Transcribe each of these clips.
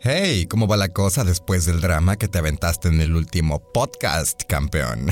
Hey, ¿cómo va la cosa después del drama que te aventaste en el último podcast, campeón?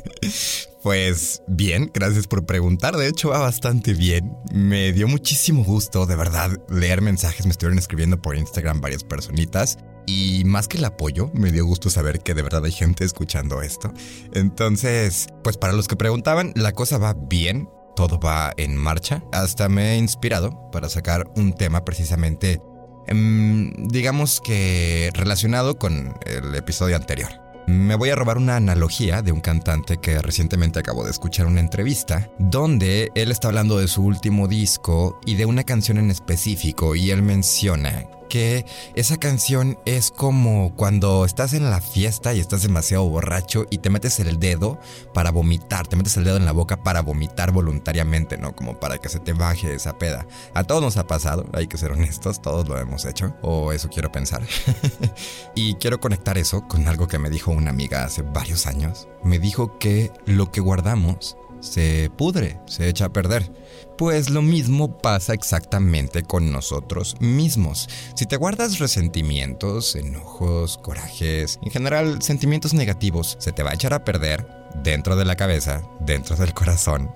pues bien, gracias por preguntar. De hecho, va bastante bien. Me dio muchísimo gusto, de verdad, leer mensajes. Me estuvieron escribiendo por Instagram varias personitas. Y más que el apoyo, me dio gusto saber que de verdad hay gente escuchando esto. Entonces, pues para los que preguntaban, la cosa va bien todo va en marcha. Hasta me he inspirado para sacar un tema precisamente digamos que relacionado con el episodio anterior. Me voy a robar una analogía de un cantante que recientemente acabo de escuchar una entrevista donde él está hablando de su último disco y de una canción en específico y él menciona que esa canción es como cuando estás en la fiesta y estás demasiado borracho y te metes el dedo para vomitar, te metes el dedo en la boca para vomitar voluntariamente, ¿no? Como para que se te baje esa peda. A todos nos ha pasado, hay que ser honestos, todos lo hemos hecho, o eso quiero pensar. y quiero conectar eso con algo que me dijo una amiga hace varios años. Me dijo que lo que guardamos se pudre, se echa a perder. Pues lo mismo pasa exactamente con nosotros mismos. Si te guardas resentimientos, enojos, corajes, en general sentimientos negativos, se te va a echar a perder dentro de la cabeza, dentro del corazón,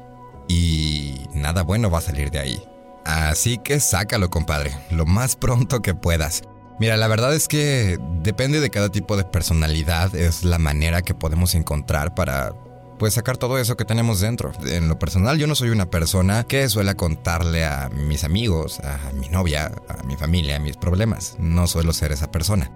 y nada bueno va a salir de ahí. Así que sácalo, compadre, lo más pronto que puedas. Mira, la verdad es que depende de cada tipo de personalidad, es la manera que podemos encontrar para pues sacar todo eso que tenemos dentro. En lo personal, yo no soy una persona que suele contarle a mis amigos, a mi novia, a mi familia, mis problemas. No suelo ser esa persona.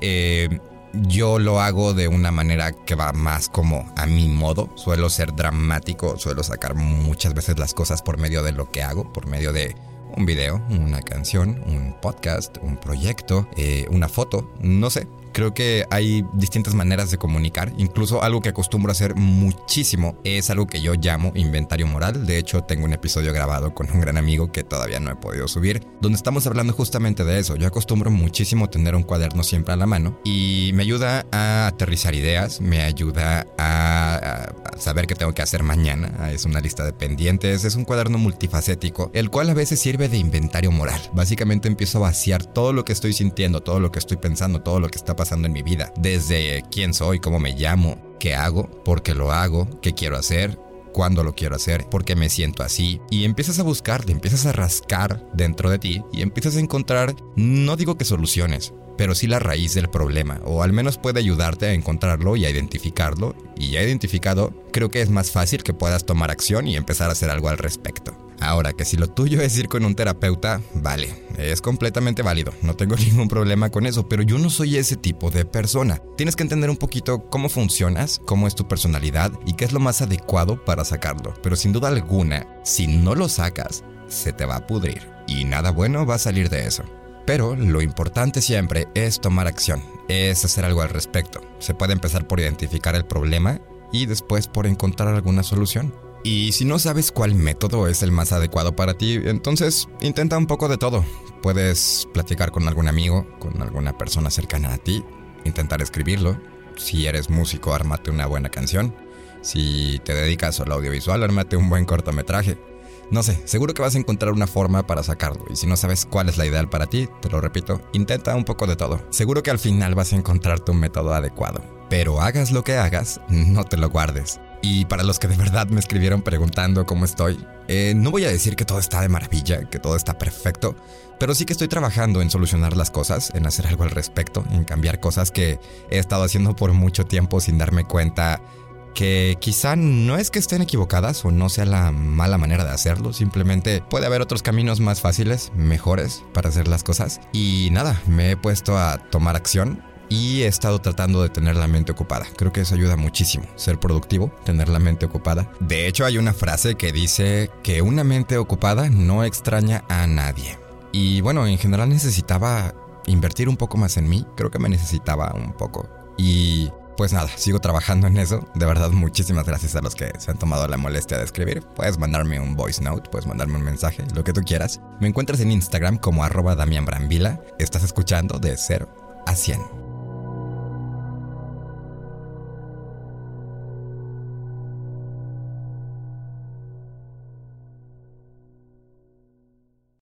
Eh, yo lo hago de una manera que va más como a mi modo. Suelo ser dramático, suelo sacar muchas veces las cosas por medio de lo que hago, por medio de un video, una canción, un podcast, un proyecto, eh, una foto, no sé. Creo que hay distintas maneras de comunicar. Incluso algo que acostumbro a hacer muchísimo es algo que yo llamo inventario moral. De hecho, tengo un episodio grabado con un gran amigo que todavía no he podido subir, donde estamos hablando justamente de eso. Yo acostumbro muchísimo tener un cuaderno siempre a la mano y me ayuda a aterrizar ideas, me ayuda a, saber qué tengo que hacer mañana. Es una lista de pendientes, es un cuaderno multifacético, el cual a veces sirve de inventario moral. Básicamente empiezo a vaciar todo lo que estoy sintiendo, todo lo que estoy pensando, todo lo que está pasando en mi vida. Desde quién soy, cómo me llamo, qué hago, por qué lo hago, qué quiero hacer, cuándo lo quiero hacer, por qué me siento así. Y empiezas a buscar, te empiezas a rascar dentro de ti y empiezas a encontrar, no digo que soluciones, pero sí la raíz del problema, o al menos puede ayudarte a encontrarlo y a identificarlo. Y ya identificado, creo que es más fácil que puedas tomar acción y empezar a hacer algo al respecto. Ahora que si lo tuyo es ir con un terapeuta, vale, es completamente válido, no tengo ningún problema con eso, pero yo no soy ese tipo de persona. Tienes que entender un poquito cómo funcionas, cómo es tu personalidad y qué es lo más adecuado para sacarlo, pero sin duda alguna, si no lo sacas, se te va a pudrir y nada bueno va a salir de eso. Pero lo importante siempre es tomar acción, es hacer algo al respecto. Se puede empezar por identificar el problema y después por encontrar alguna solución. Y si no sabes cuál método es el más adecuado para ti, entonces intenta un poco de todo. Puedes platicar con algún amigo, con alguna persona cercana a ti, intentar escribirlo. Si eres músico, ármate una buena canción. Si te dedicas al audiovisual, ármate un buen cortometraje. No sé, seguro que vas a encontrar una forma para sacarlo y si no sabes cuál es la ideal para ti, te lo repito, intenta un poco de todo. Seguro que al final vas a encontrar tu método adecuado. Pero hagas lo que hagas, no te lo guardes. Y para los que de verdad me escribieron preguntando cómo estoy, eh, no voy a decir que todo está de maravilla, que todo está perfecto, pero sí que estoy trabajando en solucionar las cosas, en hacer algo al respecto, en cambiar cosas que he estado haciendo por mucho tiempo sin darme cuenta que quizá no es que estén equivocadas o no sea la mala manera de hacerlo, simplemente puede haber otros caminos más fáciles, mejores para hacer las cosas. Y nada, me he puesto a tomar acción y he estado tratando de tener la mente ocupada. Creo que eso ayuda muchísimo, ser productivo, tener la mente ocupada. De hecho, hay una frase que dice que una mente ocupada no extraña a nadie. Y bueno, en general necesitaba invertir un poco más en mí. Creo que me necesitaba un poco. Y pues nada, sigo trabajando en eso. De verdad, muchísimas gracias a los que se han tomado la molestia de escribir. Puedes mandarme un voice note, puedes mandarme un mensaje, lo que tú quieras. Me encuentras en Instagram como arroba Damián Brambila. Estás escuchando de 0 a 100.